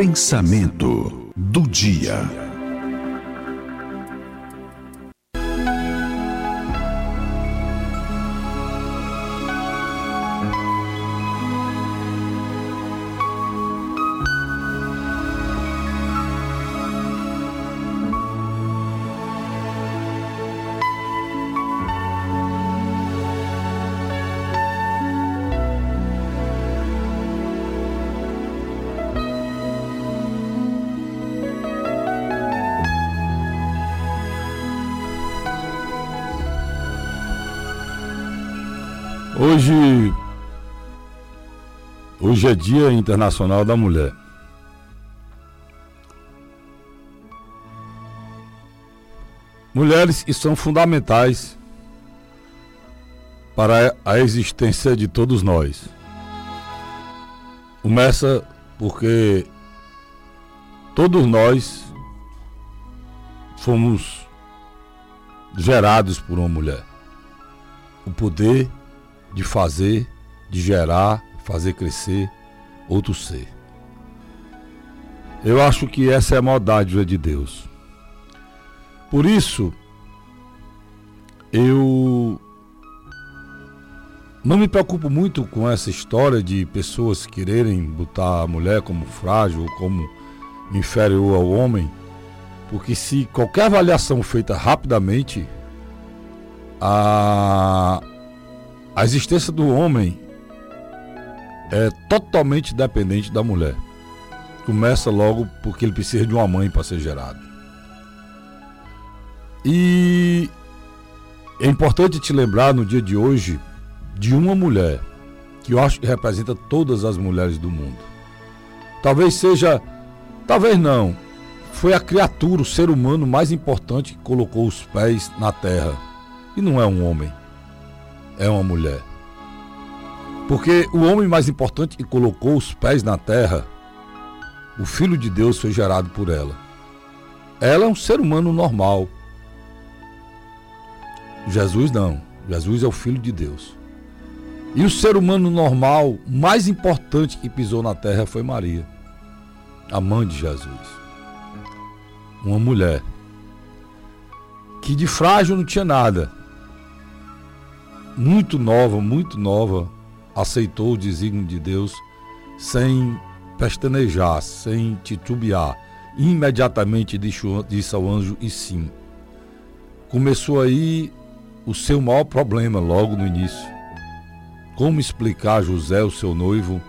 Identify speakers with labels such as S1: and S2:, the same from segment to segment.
S1: Pensamento do dia.
S2: Hoje, hoje é Dia Internacional da Mulher. Mulheres que são fundamentais para a existência de todos nós. Começa porque todos nós fomos gerados por uma mulher. O poder de fazer, de gerar, fazer crescer outro ser. Eu acho que essa é a maior dádiva de Deus. Por isso, eu não me preocupo muito com essa história de pessoas quererem botar a mulher como frágil, como inferior ao homem, porque se qualquer avaliação feita rapidamente, a, a existência do homem é totalmente dependente da mulher. Começa logo porque ele precisa de uma mãe para ser gerado. E é importante te lembrar no dia de hoje de uma mulher que eu acho que representa todas as mulheres do mundo. Talvez seja, talvez não, foi a criatura, o ser humano mais importante que colocou os pés na terra. E não é um homem é uma mulher. Porque o homem mais importante que colocou os pés na terra, o Filho de Deus foi gerado por ela. Ela é um ser humano normal. Jesus não. Jesus é o Filho de Deus. E o ser humano normal mais importante que pisou na terra foi Maria, a mãe de Jesus. Uma mulher que de frágil não tinha nada muito nova, muito nova, aceitou o desígnio de Deus sem pestanejar, sem titubear. Imediatamente disse ao anjo e sim. Começou aí o seu maior problema logo no início. Como explicar a José, o seu noivo,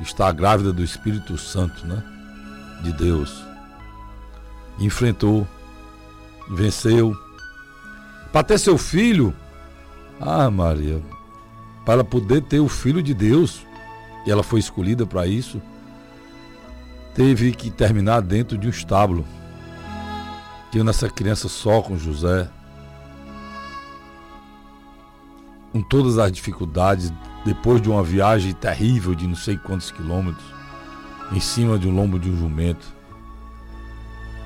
S2: estar grávida do Espírito Santo, né? De Deus. Enfrentou, venceu. Para ter seu filho, ah, Maria, para poder ter o filho de Deus, e ela foi escolhida para isso, teve que terminar dentro de um estábulo. Tendo essa criança só com José, com todas as dificuldades, depois de uma viagem terrível de não sei quantos quilômetros, em cima de um lombo de um jumento.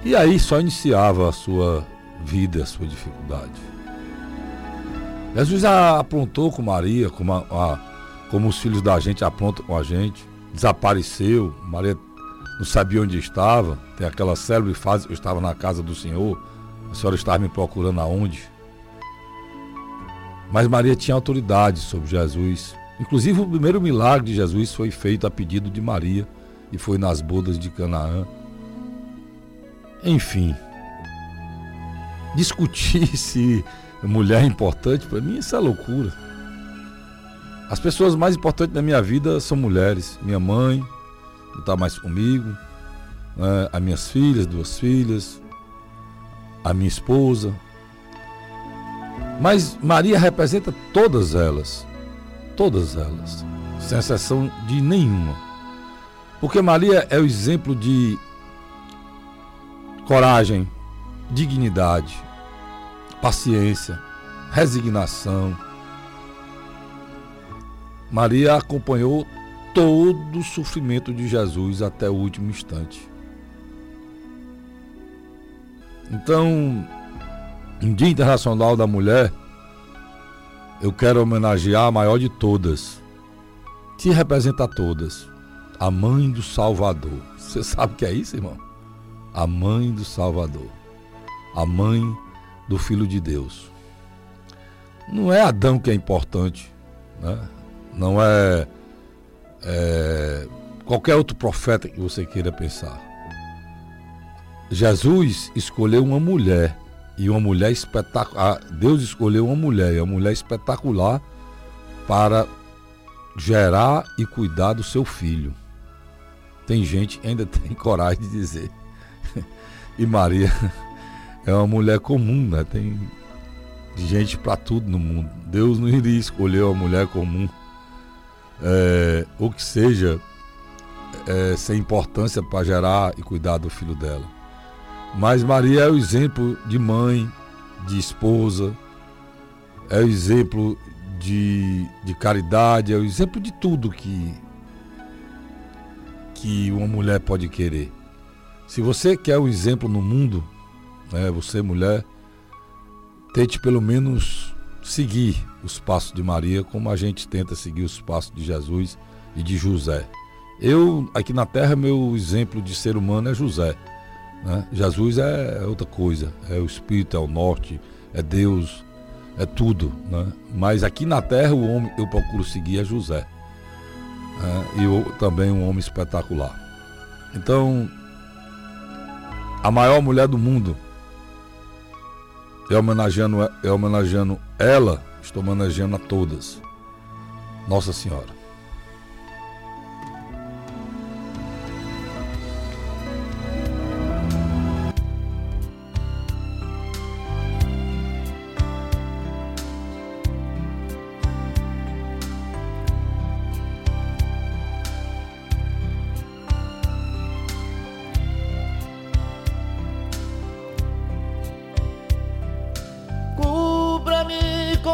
S2: E aí só iniciava a sua vida, a sua dificuldade. Jesus aprontou com Maria, como, a, a, como os filhos da gente aprontam com a gente. Desapareceu, Maria não sabia onde estava. Tem aquela célebre fase, eu estava na casa do Senhor, a senhora estava me procurando aonde? Mas Maria tinha autoridade sobre Jesus. Inclusive o primeiro milagre de Jesus foi feito a pedido de Maria e foi nas bodas de Canaã. Enfim, discutir se mulher importante, para mim isso é loucura. As pessoas mais importantes da minha vida são mulheres. Minha mãe, não está mais comigo, né? as minhas filhas, duas filhas, a minha esposa. Mas Maria representa todas elas. Todas elas. Sem exceção de nenhuma. Porque Maria é o exemplo de coragem, dignidade, paciência, resignação. Maria acompanhou todo o sofrimento de Jesus até o último instante. Então, em Dia Internacional da Mulher, eu quero homenagear a maior de todas, que representa todas, a mãe do Salvador. Você sabe o que é isso, irmão? A mãe do Salvador. A mãe do Filho de Deus. Não é Adão que é importante, né? não é, é qualquer outro profeta que você queira pensar. Jesus escolheu uma mulher e uma mulher espetacular. Deus escolheu uma mulher, e uma mulher espetacular para gerar e cuidar do seu filho. Tem gente que ainda tem coragem de dizer. e Maria é uma mulher comum, né? Tem gente para tudo no mundo. Deus não iria escolher uma mulher comum, é, ou que seja, é, sem importância para gerar e cuidar do filho dela. Mas Maria é o exemplo de mãe, de esposa, é o exemplo de, de caridade, é o exemplo de tudo que, que uma mulher pode querer. Se você quer um exemplo no mundo, né, você mulher, tente pelo menos seguir os passos de Maria, como a gente tenta seguir os passos de Jesus e de José. Eu, aqui na Terra, meu exemplo de ser humano é José. Né? Jesus é outra coisa, é o Espírito, é o Norte, é Deus, é tudo. Né? Mas aqui na terra o homem eu procuro seguir é José. Né? E eu, também um homem espetacular. Então, a maior mulher do mundo, é homenageando, é homenageando ela, estou homenageando a todas. Nossa Senhora.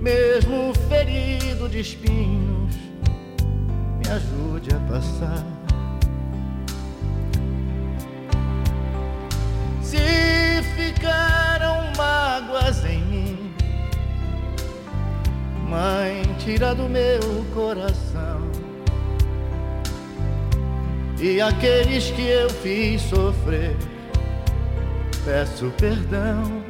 S1: mesmo ferido de espinhos, me ajude a passar. Se ficaram mágoas em mim, Mãe, tira do meu coração. E aqueles que eu fiz sofrer, peço perdão.